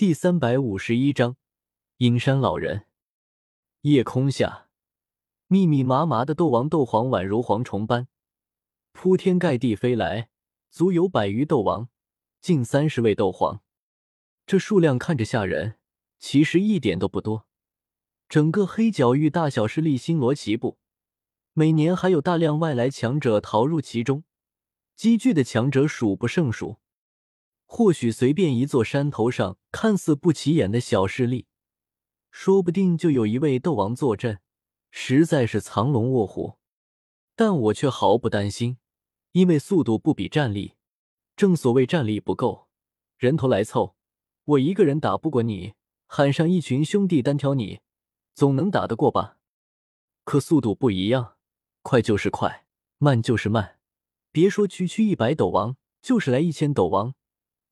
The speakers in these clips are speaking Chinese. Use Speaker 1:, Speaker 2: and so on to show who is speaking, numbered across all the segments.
Speaker 1: 第三百五十一章，阴山老人。夜空下，密密麻麻的斗王、斗皇宛如蝗虫般铺天盖地飞来，足有百余斗王，近三十位斗皇。这数量看着吓人，其实一点都不多。整个黑角域大小势力星罗棋布，每年还有大量外来强者逃入其中，积聚的强者数不胜数。或许随便一座山头上看似不起眼的小势力，说不定就有一位斗王坐镇，实在是藏龙卧虎。但我却毫不担心，因为速度不比战力。正所谓战力不够，人头来凑。我一个人打不过你，喊上一群兄弟单挑你，总能打得过吧？可速度不一样，快就是快，慢就是慢。别说区区一百斗王，就是来一千斗王。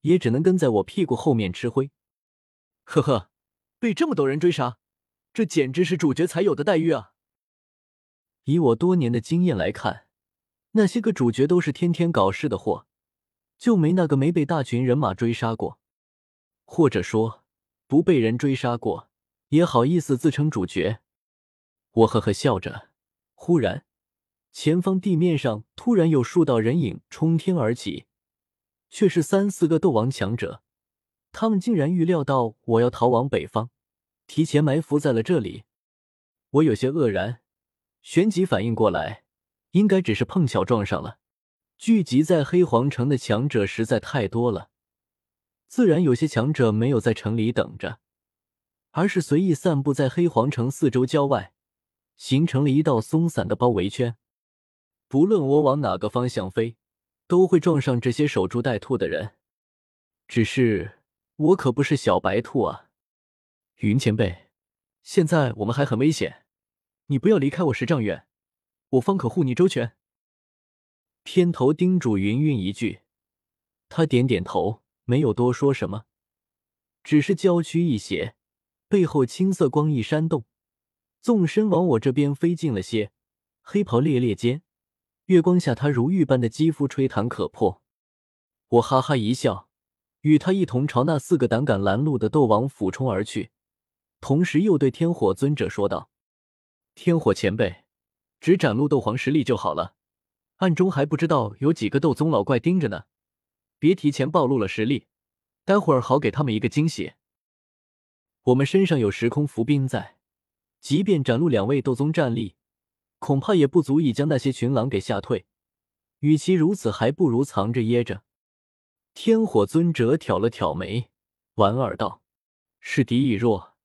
Speaker 1: 也只能跟在我屁股后面吃灰。呵呵，被这么多人追杀，这简直是主角才有的待遇啊！以我多年的经验来看，那些个主角都是天天搞事的货，就没那个没被大群人马追杀过，或者说不被人追杀过，也好意思自称主角。我呵呵笑着，忽然，前方地面上突然有数道人影冲天而起。却是三四个斗王强者，他们竟然预料到我要逃往北方，提前埋伏在了这里。我有些愕然，旋即反应过来，应该只是碰巧撞上了。聚集在黑皇城的强者实在太多了，自然有些强者没有在城里等着，而是随意散布在黑皇城四周郊外，形成了一道松散的包围圈。不论我往哪个方向飞。都会撞上这些守株待兔的人，只是我可不是小白兔啊！云前辈，现在我们还很危险，你不要离开我十丈远，我方可护你周全。偏头叮嘱云云一句，他点点头，没有多说什么，只是娇躯一斜，背后青色光翼闪动，纵身往我这边飞近了些，黑袍猎猎间。月光下，他如玉般的肌肤吹弹可破。我哈哈一笑，与他一同朝那四个胆敢拦路的斗王俯冲而去，同时又对天火尊者说道：“天火前辈，只展露斗皇实力就好了，暗中还不知道有几个斗宗老怪盯着呢，别提前暴露了实力，待会儿好给他们一个惊喜。我们身上有时空伏兵在，即便展露两位斗宗战力。”恐怕也不足以将那些群狼给吓退，与其如此，还不如藏着掖着。天火尊者挑了挑眉，莞尔道：“是敌已弱，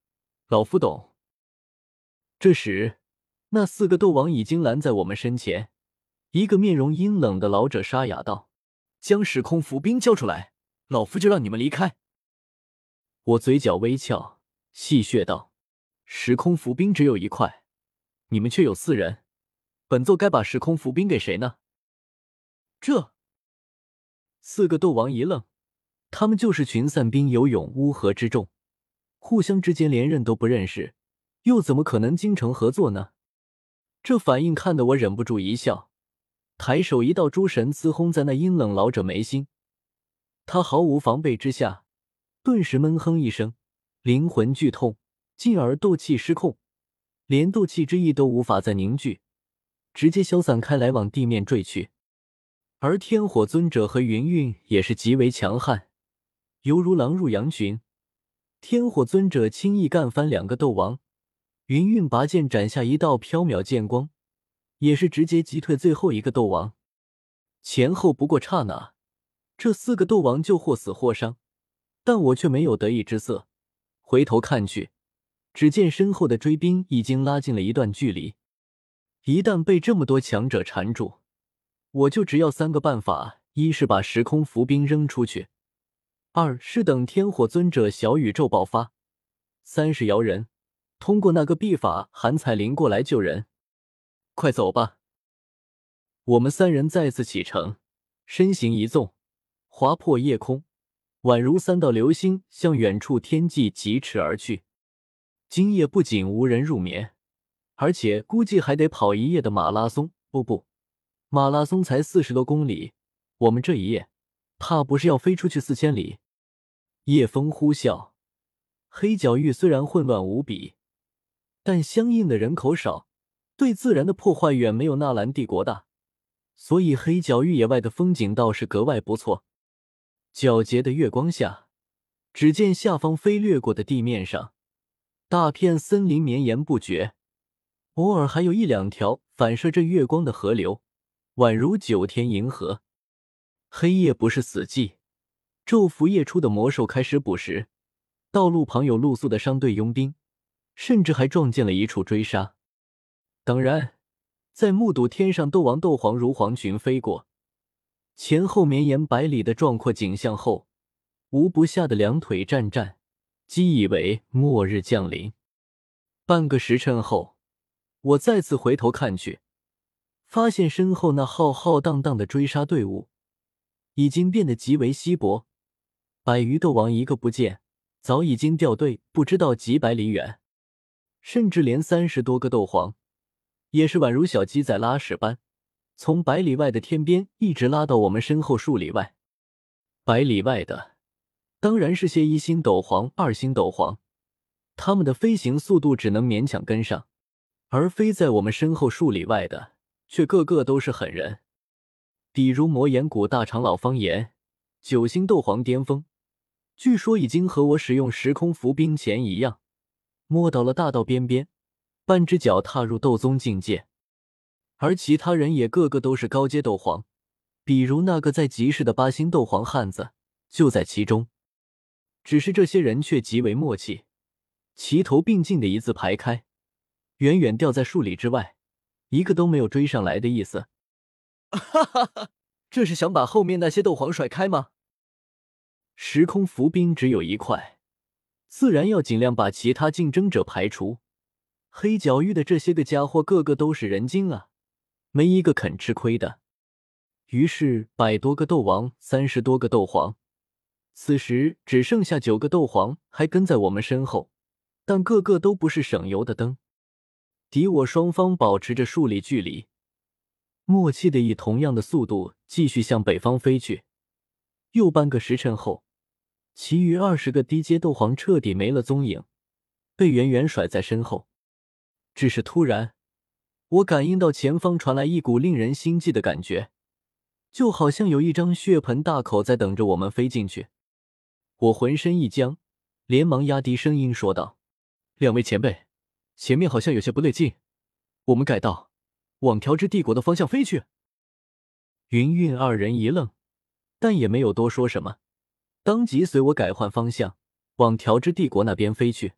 Speaker 1: 老夫懂。”这时，那四个斗王已经拦在我们身前。一个面容阴冷的老者沙哑道：“将时空伏兵交出来，老夫就让你们离开。”我嘴角微翘，戏谑道：“时空伏兵只有一块，你们却有四人。”本座该把时空伏兵给谁呢？这四个斗王一愣，他们就是群散兵游泳乌合之众，互相之间连认都不认识，又怎么可能精诚合作呢？这反应看得我忍不住一笑，抬手一道诸神刺轰在那阴冷老者眉心，他毫无防备之下，顿时闷哼一声，灵魂剧痛，进而斗气失控，连斗气之意都无法再凝聚。直接消散开来，往地面坠去。而天火尊者和云云也是极为强悍，犹如狼入羊群。天火尊者轻易干翻两个斗王，云云拔剑斩下一道飘渺剑光，也是直接击退最后一个斗王。前后不过刹那，这四个斗王就或死或伤，但我却没有得意之色。回头看去，只见身后的追兵已经拉近了一段距离。一旦被这么多强者缠住，我就只要三个办法：一是把时空伏兵扔出去；二是等天火尊者小宇宙爆发；三是摇人，通过那个秘法韩彩铃过来救人。快走吧！我们三人再次启程，身形一纵，划破夜空，宛如三道流星向远处天际疾驰而去。今夜不仅无人入眠。而且估计还得跑一夜的马拉松，不不，马拉松才四十多公里，我们这一夜怕不是要飞出去四千里。夜风呼啸，黑角域虽然混乱无比，但相应的人口少，对自然的破坏远没有纳兰帝国大，所以黑角域野外的风景倒是格外不错。皎洁的月光下，只见下方飞掠过的地面上，大片森林绵延不绝，偶尔还有一两条反射着月光的河流，宛如九天银河。黑夜不是死寂，昼伏夜出的魔兽开始捕食。道路旁有露宿的商队佣兵，甚至还撞见了一处追杀。当然，在目睹天上斗王、斗皇、如黄群飞过。前后绵延百里的壮阔景象后，无不吓得两腿战战，既以为末日降临。半个时辰后，我再次回头看去，发现身后那浩浩荡荡的追杀队伍已经变得极为稀薄，百余斗王一个不见，早已经掉队不知道几百里远，甚至连三十多个斗皇也是宛如小鸡在拉屎般。从百里外的天边一直拉到我们身后数里外，百里外的当然是些一星斗皇、二星斗皇，他们的飞行速度只能勉强跟上；而飞在我们身后数里外的，却个个都是狠人，比如魔岩谷大长老方言，九星斗皇巅峰，据说已经和我使用时空浮冰前一样，摸到了大道边边，半只脚踏入斗宗境界。而其他人也个个都是高阶斗皇，比如那个在集市的八星斗皇汉子就在其中。只是这些人却极为默契，齐头并进的一字排开，远远掉在数里之外，一个都没有追上来的意思。哈哈哈，这是想把后面那些斗皇甩开吗？时空浮冰只有一块，自然要尽量把其他竞争者排除。黑角域的这些个家伙，个个都是人精啊！没一个肯吃亏的，于是百多个斗王，三十多个斗皇，此时只剩下九个斗皇还跟在我们身后，但个个都不是省油的灯。敌我双方保持着数里距离，默契的以同样的速度继续向北方飞去。又半个时辰后，其余二十个低阶斗皇彻底没了踪影，被远远甩在身后。只是突然。我感应到前方传来一股令人心悸的感觉，就好像有一张血盆大口在等着我们飞进去。我浑身一僵，连忙压低声音说道：“两位前辈，前面好像有些不对劲，我们改道往调之帝国的方向飞去。”云韵二人一愣，但也没有多说什么，当即随我改换方向往调之帝国那边飞去。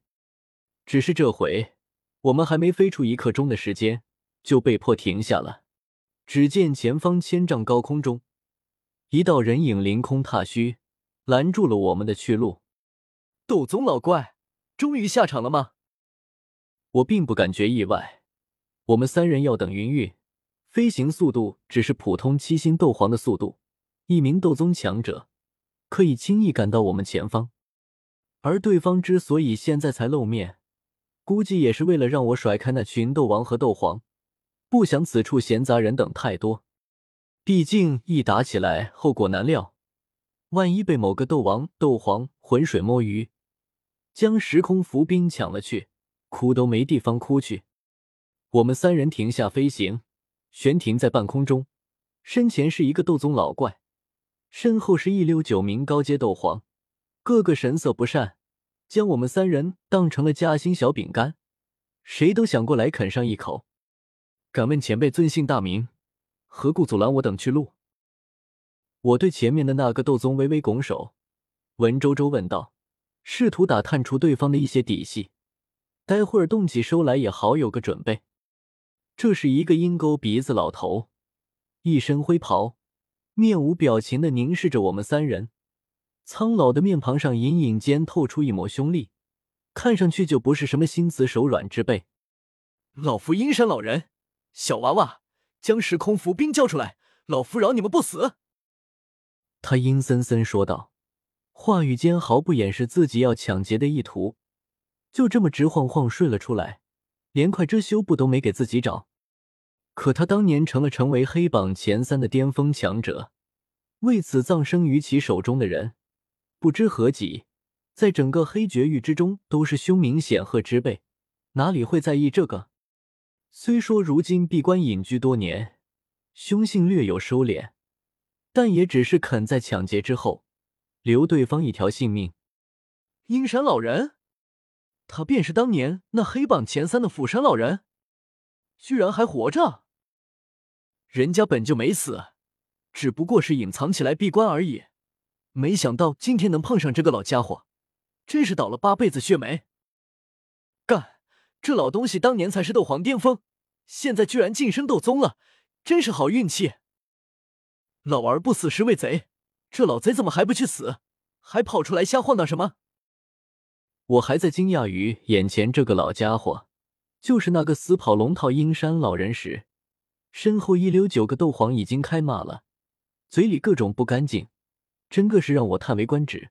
Speaker 1: 只是这回，我们还没飞出一刻钟的时间。就被迫停下了。只见前方千丈高空中，一道人影凌空踏虚，拦住了我们的去路。斗宗老怪，终于下场了吗？我并不感觉意外。我们三人要等云韵，飞行速度只是普通七星斗皇的速度，一名斗宗强者可以轻易赶到我们前方。而对方之所以现在才露面，估计也是为了让我甩开那群斗王和斗皇。不想此处闲杂人等太多，毕竟一打起来后果难料。万一被某个斗王、斗皇浑水摸鱼，将时空浮冰抢了去，哭都没地方哭去。我们三人停下飞行，悬停在半空中，身前是一个斗宗老怪，身后是一溜九名高阶斗皇，个个神色不善，将我们三人当成了夹心小饼干，谁都想过来啃上一口。敢问前辈尊姓大名？何故阻拦我等去路？我对前面的那个斗宗微微拱手，文绉绉问道，试图打探出对方的一些底细，待会儿动起手来也好有个准备。这是一个鹰钩鼻子老头，一身灰袍，面无表情的凝视着我们三人，苍老的面庞上隐隐间透出一抹凶戾，看上去就不是什么心慈手软之辈。
Speaker 2: 老夫阴山老人。小娃娃，将时空浮冰交出来，老夫饶你们不死。”
Speaker 1: 他阴森森说道，话语间毫不掩饰自己要抢劫的意图，就这么直晃晃睡了出来，连块遮羞布都没给自己找。可他当年成了成为黑榜前三的巅峰强者，为此葬生于其手中的人不知何几，在整个黑绝域之中都是凶名显赫之辈，哪里会在意这个？虽说如今闭关隐居多年，凶性略有收敛，但也只是肯在抢劫之后留对方一条性命。
Speaker 2: 阴山老人，他便是当年那黑榜前三的釜山老人，居然还活着。人家本就没死，只不过是隐藏起来闭关而已。没想到今天能碰上这个老家伙，真是倒了八辈子血霉。干，这老东西当年才是斗皇巅峰，现在居然晋升斗宗了，真是好运气。老儿不死是为贼，这老贼怎么还不去死，还跑出来瞎晃荡什么？
Speaker 1: 我还在惊讶于眼前这个老家伙，就是那个死跑龙套阴山老人时，身后一溜九个斗皇已经开骂了，嘴里各种不干净。真个是让我叹为观止，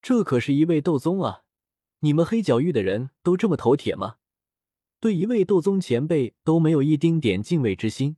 Speaker 1: 这可是一位斗宗啊！你们黑角域的人都这么头铁吗？对一位斗宗前辈都没有一丁点敬畏之心，